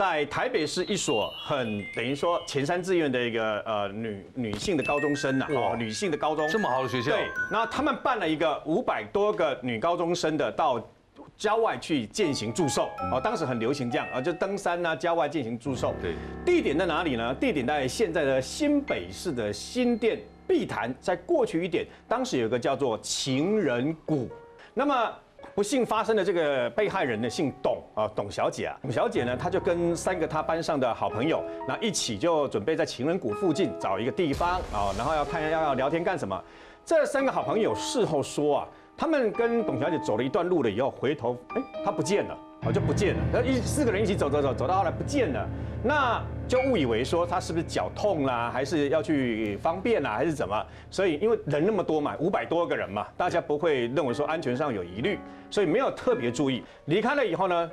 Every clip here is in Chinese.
在台北市一所很等于说前三志愿的一个呃女女性的高中生呐，哦，女性的高中这么好的学校，对，那他们办了一个五百多个女高中生的到郊外去践行祝寿，哦，当时很流行这样啊，就登山呐，郊外进行祝寿。对，地点在哪里呢？地点在现在的新北市的新店碧潭，在过去一点，当时有个叫做情人谷，那么。不幸发生的这个被害人呢，姓董啊，董小姐啊，董小姐呢，她就跟三个她班上的好朋友，那一起就准备在情人谷附近找一个地方啊，然后要看要要聊天干什么。这三个好朋友事后说啊，他们跟董小姐走了一段路了以后，回头哎，她不见了。哦，就不见了。然后一四个人一起走走走，走到后来不见了，那就误以为说他是不是脚痛啦，还是要去方便啦，还是怎么？所以因为人那么多嘛，五百多个人嘛，大家不会认为说安全上有疑虑，所以没有特别注意。离开了以后呢，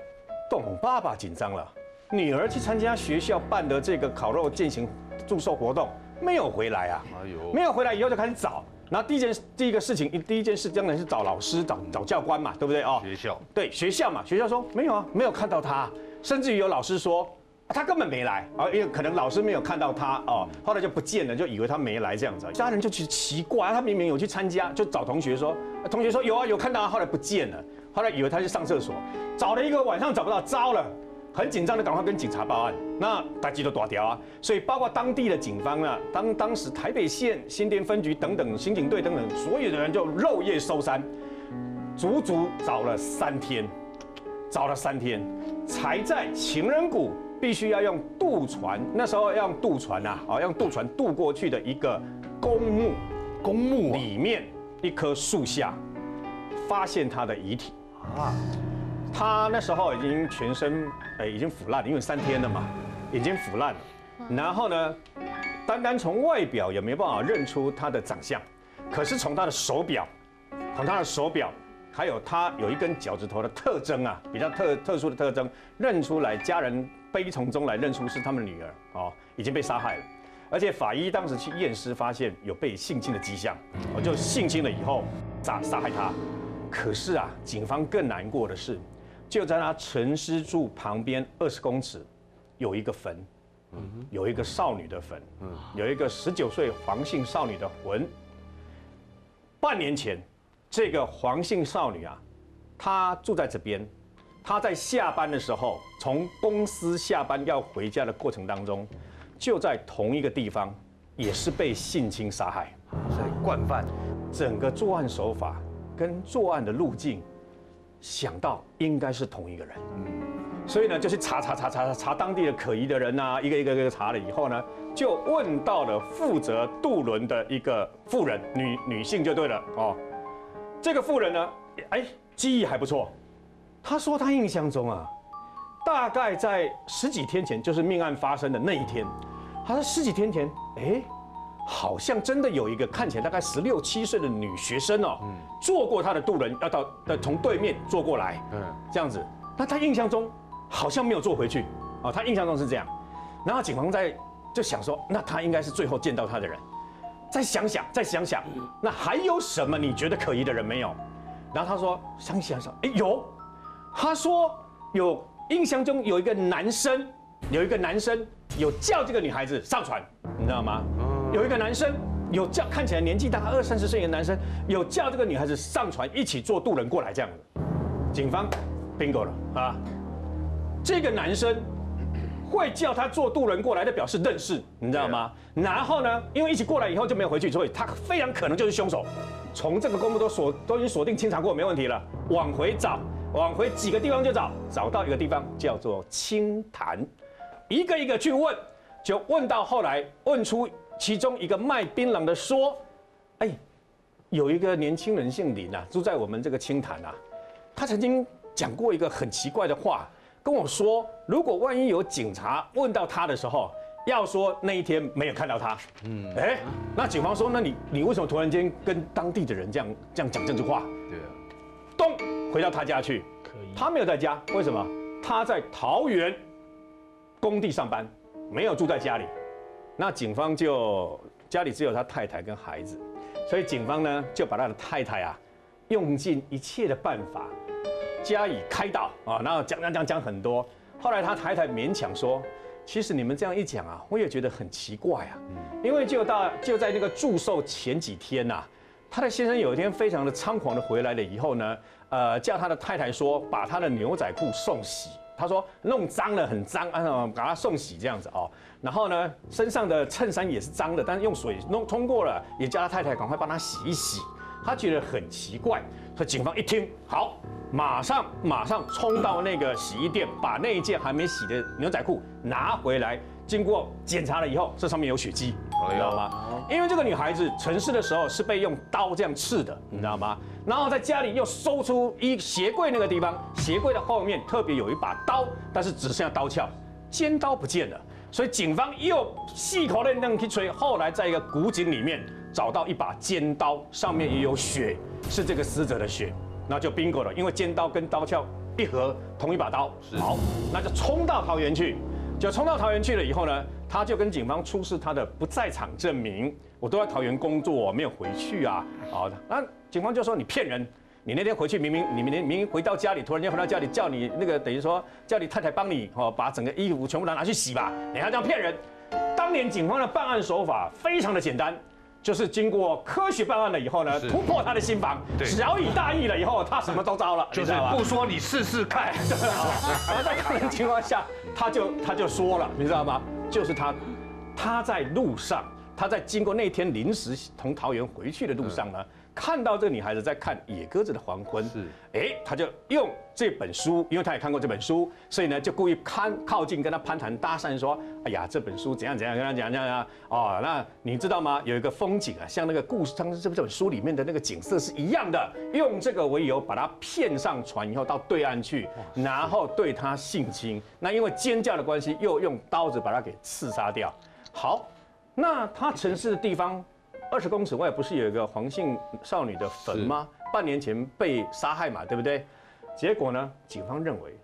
董爸爸紧张了，女儿去参加学校办的这个烤肉进行祝寿活动，没有回来啊。哎呦，没有回来以后就开始找。然后第一件第一个事情，第一件事当然是找老师、找找教官嘛，对不对哦？学校对学校嘛，学校说没有啊，没有看到他，甚至于有老师说他根本没来啊，因为可能老师没有看到他哦，后来就不见了，就以为他没来这样子。家人就去奇怪，他明明有去参加，就找同学说，同学说有啊，有看到他，后来不见了，后来以为他去上厕所，找了一个晚上找不到，糟了。很紧张的，赶快跟警察报案。那大家都躲掉啊，所以包括当地的警方啊，当当时台北县新店分局等等刑警队等等，所有的人就肉夜搜山，足足找了三天，找了三天，才在情人谷必须要用渡船，那时候要用渡船啊，啊，用渡船渡过去的一个公墓，公墓里面一棵树下，发现他的遗体啊。他那时候已经全身哎已经腐烂了，因为三天了嘛，已经腐烂了。然后呢，单单从外表也没办法认出他的长相，可是从他的手表，从他的手表，还有他有一根脚趾头的特征啊，比较特特殊的特征，认出来家人悲从中来认出是他们的女儿哦，已经被杀害了。而且法医当时去验尸，发现有被性侵的迹象，我就性侵了以后杀杀害他。可是啊，警方更难过的是。就在他陈尸柱旁边二十公尺，有一个坟，有一个少女的坟，有一个十九岁黄姓少女的魂。半年前，这个黄姓少女啊，她住在这边，他在下班的时候，从公司下班要回家的过程当中，就在同一个地方，也是被性侵杀害。所以惯犯，整个作案手法跟作案的路径。想到应该是同一个人，所以呢，就去查查查查查查当地的可疑的人呐，一个一个一个查了以后呢，就问到了负责渡轮的一个妇人，女女性就对了哦。这个妇人呢，哎，记忆还不错，她说他印象中啊，大概在十几天前，就是命案发生的那一天，他说十几天前，哎。好像真的有一个看起来大概十六七岁的女学生哦，坐过他的渡轮，要到的从对面坐过来，嗯，这样子。那他印象中好像没有坐回去，啊，他印象中是这样。然后警方在就想说，那他应该是最后见到他的人。再想想，再想想，那还有什么你觉得可疑的人没有？然后他说，想想想，哎有，他说有印象中有一个男生，有一个男生有叫这个女孩子上船，你知道吗？有一个男生有叫看起来年纪大概二三十岁的男生有叫这个女孩子上船一起坐渡轮过来这样子，警方 bingo 了啊！这个男生会叫他坐渡轮过来的表示认识，你知道吗？然后呢，因为一起过来以后就没有回去，所以他非常可能就是凶手。从这个公布都锁都已经锁定清查过没问题了，往回找，往回几个地方就找，找到一个地方叫做清潭，一个一个去问，就问到后来问出。其中一个卖槟榔的说：“哎，有一个年轻人姓林啊，住在我们这个清潭啊。他曾经讲过一个很奇怪的话，跟我说，如果万一有警察问到他的时候，要说那一天没有看到他。嗯，哎，那警方说，那你你为什么突然间跟当地的人这样这样讲这句话？对啊，咚，回到他家去。可以，他没有在家，为什么？他在桃园工地上班，没有住在家里。”那警方就家里只有他太太跟孩子，所以警方呢就把他的太太啊用尽一切的办法加以开导啊，然后讲讲讲讲很多，后来他太太勉强说：“其实你们这样一讲啊，我也觉得很奇怪啊，因为就到就在那个祝寿前几天呐，他的先生有一天非常的猖狂的回来了以后呢，呃，叫他的太太说把他的牛仔裤送洗。”他说弄脏了很脏，啊，把他送洗这样子哦。然后呢，身上的衬衫也是脏的，但是用水弄冲过了，也叫他太太赶快帮他洗一洗。他觉得很奇怪，所以警方一听，好，马上马上冲到那个洗衣店，把那一件还没洗的牛仔裤拿回来。经过检查了以后，这上面有血迹，你知道吗？因为这个女孩子城市的时候是被用刀这样刺的，你知道吗？然后在家里又搜出一鞋柜那个地方，鞋柜的后面特别有一把刀，但是只剩下刀鞘，尖刀不见了。所以警方又细口认认去吹，后来在一个古井里面找到一把尖刀，上面也有血，是这个死者的血，那就 bingo 了，因为尖刀跟刀鞘一合，同一把刀。好，那就冲到桃园去。就冲到桃园去了以后呢，他就跟警方出示他的不在场证明，我都在桃园工作，我没有回去啊。好的，那警方就说你骗人，你那天回去明明你明明明回到家里，突然间回到家里叫你那个等于说叫你太太帮你哦，把整个衣服全部拿拿去洗吧，你还这样骗人。当年警方的办案手法非常的简单。就是经过科学办案了以后呢，突破他的心防，小以大意了以后，他什么都招了，就是不说你试试看。然后在这种情况下，他就他就说了，你知道吗？就是他他在路上，他在经过那天临时从桃园回去的路上呢。看到这个女孩子在看《野鸽子的黄昏》，是，哎，他就用这本书，因为他也看过这本书，所以呢，就故意看靠近跟他攀谈搭讪，说，哎呀，这本书怎样怎样，跟他讲讲讲，哦，那你知道吗？有一个风景啊，像那个故事当时这本书里面的那个景色是一样的，用这个为由把他骗上船以后到对岸去，然后对他性侵，那因为尖叫的关系，又用刀子把他给刺杀掉。好，那他城市的地方。二十公尺外不是有一个黄姓少女的坟吗？半年前被杀害嘛，对不对？结果呢，警方认为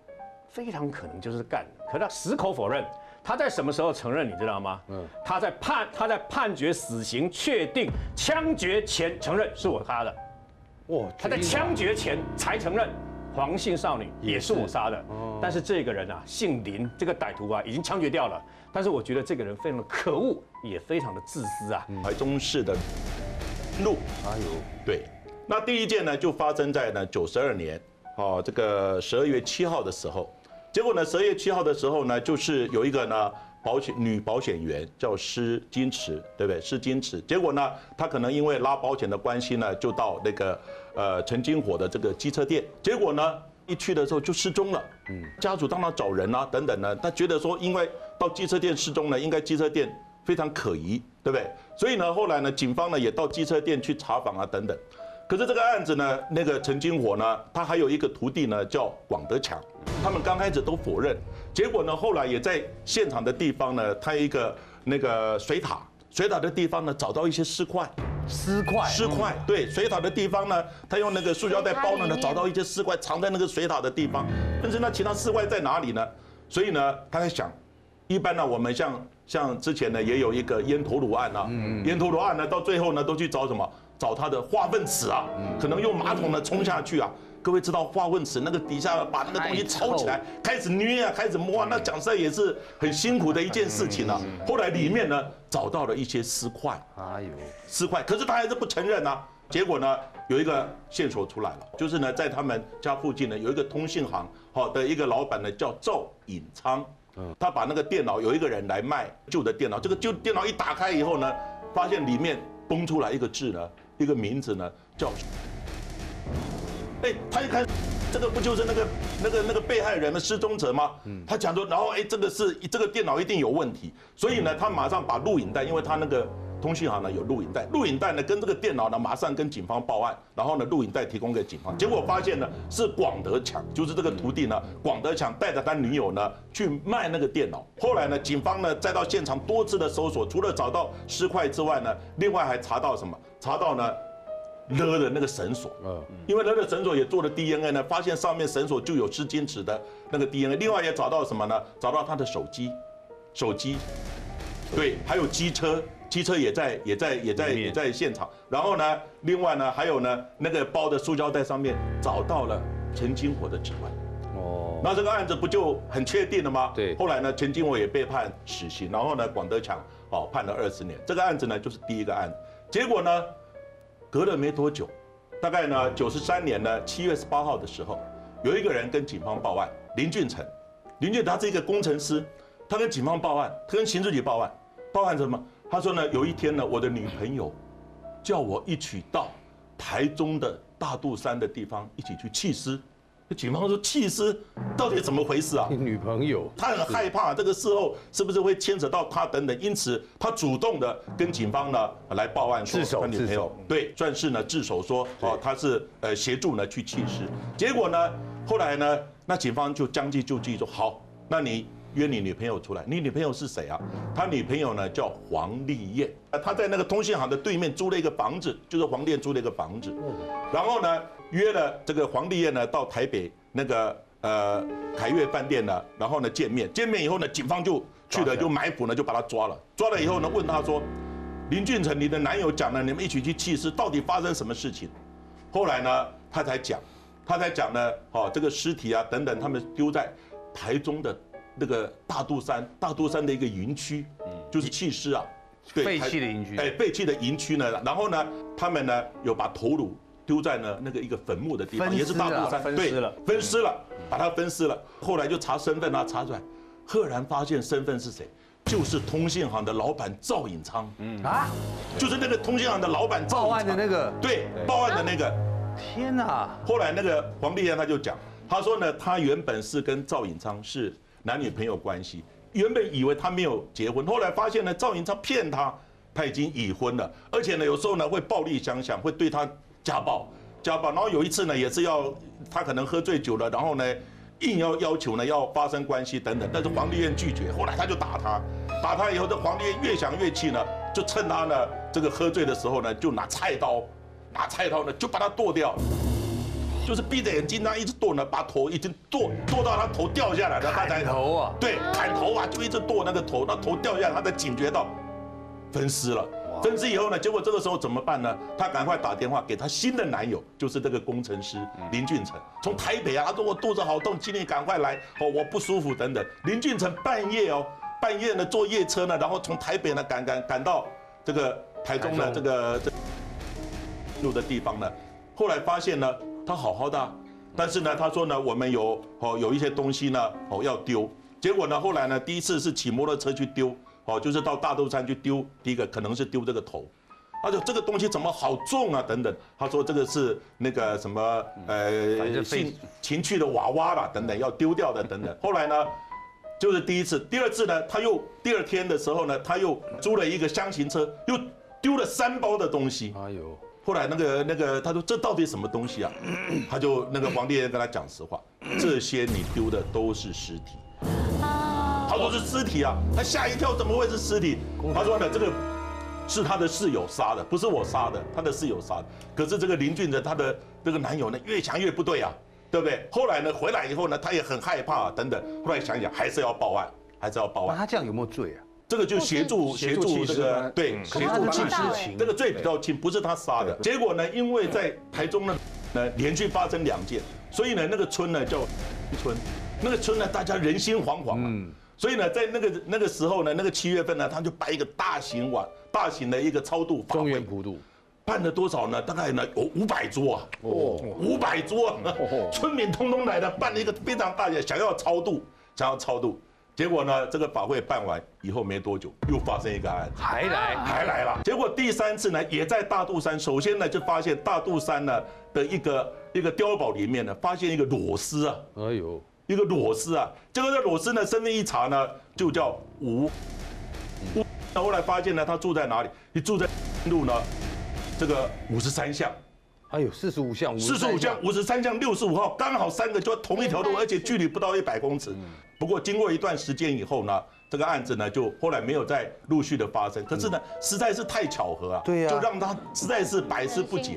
非常可能就是干，可他矢口否认。他在什么时候承认？你知道吗？嗯，他在判他在判决死刑确定枪决前承认是我杀的。哇，他在枪决前才承认。黄姓少女也是我杀的，但是这个人啊，姓林，这个歹徒啊，已经枪决掉了。但是我觉得这个人非常的可恶，也非常的自私啊。台中市的路，哎呦，对，那第一件呢，就发生在呢九十二年，哦，这个十二月七号的时候，结果呢，十二月七号的时候呢，就是有一个呢。保险女保险员叫施金池，对不对？施金池，结果呢，她可能因为拉保险的关系呢，就到那个呃陈金火的这个机车店，结果呢，一去的时候就失踪了。嗯，家属当然找人啊，等等呢，他觉得说，因为到机车店失踪了，应该机车店非常可疑，对不对？所以呢，后来呢，警方呢也到机车店去查访啊，等等。可是这个案子呢，那个陈金火呢，他还有一个徒弟呢，叫广德强，他们刚开始都否认，结果呢，后来也在现场的地方呢，他一个那个水塔，水塔的地方呢，找到一些尸块，尸块，尸块，对，水塔的地方呢，他用那个塑胶袋包了呢，找到一些尸块藏在那个水塔的地方，但是那其他尸块在哪里呢？所以呢，他在想，一般呢，我们像像之前呢，也有一个烟头颅案啊，烟头颅案呢，到最后呢，都去找什么？找他的化粪池啊，可能用马桶呢冲下去啊。各位知道化粪池那个底下把那个东西抽起来，开始捏啊，开始摸啊，那讲实在也是很辛苦的一件事情啊。后来里面呢找到了一些尸块，哎呦，尸块，可是他还是不承认啊。结果呢有一个线索出来了，就是呢在他们家附近呢有一个通信行好的一个老板呢叫赵隐昌，嗯，他把那个电脑有一个人来卖旧的电脑，这个旧电脑一打开以后呢，发现里面崩出来一个字呢。一个名字呢叫，哎，他一看，这个不就是那个那个那个被害人的失踪者吗？嗯，他讲说，然后哎，这个是这个电脑一定有问题，所以呢，他马上把录影带，因为他那个通讯行呢有录影带，录影带呢跟这个电脑呢马上跟警方报案，然后呢录影带提供给警方，结果发现呢是广德强，就是这个徒弟呢，广德强带着他女友呢去卖那个电脑，后来呢警方呢再到现场多次的搜索，除了找到尸块之外呢，另外还查到什么？查到呢，勒的那个绳索，嗯，因为勒的绳索也做了 DNA 呢，发现上面绳索就有湿金池的那个 DNA，另外也找到什么呢？找到他的手机，手机，对，还有机车，机车也在也在也在也在现场，然后呢，另外呢还有呢那个包的塑胶袋上面找到了陈金火的指纹，哦，那这个案子不就很确定了吗？对后来呢，陈金火也被判死刑，然后呢，广德强哦判了二十年。这个案子呢，就是第一个案子。结果呢，隔了没多久，大概呢九十三年呢七月十八号的时候，有一个人跟警方报案，林俊成。林俊成他是一个工程师，他跟警方报案，他跟刑事局报案，报案什么？他说呢，有一天呢，我的女朋友叫我一起到台中的大肚山的地方一起去弃尸。警方说弃尸到底怎么回事啊？你女朋友他很害怕这个事后是不是会牵扯到他等等，因此他主动的跟警方呢来报案说他女朋友对算是呢自首说哦他是呃协助呢去弃尸，结果呢后来呢那警方就将计就计说好，那你约你女朋友出来，你女朋友是谁啊？他女朋友呢叫黄丽燕，呃他在那个通信行的对面租了一个房子，就是黄店租了一个房子，然后呢约了这个黄丽燕呢到台北那个呃凯悦饭店呢，然后呢见面，见面以后呢警方就去了就埋伏呢就把他抓了，抓了以后呢问他说，林俊成你的男友讲了你们一起去弃尸，到底发生什么事情？后来呢他才讲，他才讲呢哦这个尸体啊等等他们丢在台中的那个大肚山，大肚山的一个营区，嗯。就是弃尸啊，对废弃的营区。哎，废弃的营区呢，然后呢，他们呢有把头颅丢在呢那个一个坟墓的地方，也是大肚山，对分尸了。分尸了，把它分尸了。后来就查身份啊，查出来，赫然发现身份是谁，就是通信行的老板赵颖昌，嗯。啊，就是那个通信行的老板赵报案的那个，对，报案的那个。天哪，后来那个黄丽燕他就讲，他说呢，他原本是跟赵颖昌是男女朋友关系，原本以为他没有结婚，后来发现呢，赵颖昌骗他，他已经已婚了，而且呢，有时候呢会暴力相向，会对他家暴，家暴。然后有一次呢，也是要他可能喝醉酒了，然后呢。硬要要求呢要发生关系等等，但是黄丽燕拒绝，后来他就打他，打他以后，这黄丽燕越想越气呢，就趁他呢这个喝醉的时候呢，就拿菜刀，拿菜刀呢就把他剁掉，就是闭着眼睛那一直剁呢，把头已经剁剁到他头掉下来了，他才砍头啊对，砍头啊，就一直剁那个头，那头掉下来，他才警觉到分尸了。分尸以后呢，结果这个时候怎么办呢？他赶快打电话给他新的男友，就是这个工程师林俊成，从台北啊，他说我肚子好痛，请你赶快来，哦，我不舒服等等。林俊成半夜哦，半夜呢坐夜车呢，然后从台北呢赶赶赶到这个台中的这个这路的地方呢，后来发现呢，他好好的啊，但是呢，他说呢，我们有哦有一些东西呢哦要丢，结果呢，后来呢，第一次是骑摩托车去丢，哦，就是到大肚山去丢，第一个可能是丢这个头。他说这个东西怎么好重啊？等等，他说这个是那个什么呃反正废情情趣的娃娃啦，等等要丢掉的等等。后来呢，就是第一次，第二次呢，他又第二天的时候呢，他又租了一个箱型车，又丢了三包的东西。哎呦，后来那个那个他说这到底什么东西啊？他就那个皇帝爷跟他讲实话，这些你丢的都是尸体。他说是尸体啊，他吓一跳，怎么会是尸体？他说呢，这个是他的室友杀的，不是我杀的，他的室友杀的。可是这个林俊的他的这个男友呢，越想越不对啊，对不对？后来呢，回来以后呢，他也很害怕、等等。后来想想还是要报案，还是要报案。那他这样有没有罪啊？这个就协助协协助这个对嗯协助弃尸可是他知道情这个罪比较轻，不是他杀的。结果呢，因为在台中呢，呢连续发生两件，所以呢那个村呢叫村，那个村呢大家人心惶惶嘛。所以呢，在那个那个时候呢，那个七月份呢，他就摆一个大型晚大型的一个超度法中原普渡，办了多少呢？大概呢有五百桌啊，哦，五百桌啊，村民通通来了，办了一个非常大的，想要超度，想要超度。结果呢，这个法会办完以后没多久，又发生一个案子。还来，还来了。结果第三次呢，也在大肚山。首先呢，就发现大肚山呢的一个一个碉堡里面呢，发现一个裸尸啊，哎呦，一个裸尸啊。结果这裸尸呢，身份一查呢，就叫吴。吴，那后来发现呢，他住在哪里？你住在路呢，这个五十三巷。哎呦，四十五巷，四十五巷、五十三巷、六十五号，刚好三个就同一条路，而且距离不到一百公尺。不过经过一段时间以后呢，这个案子呢就后来没有再陆续的发生。可是呢，实在是太巧合啊，对呀就让他实在是百思不解。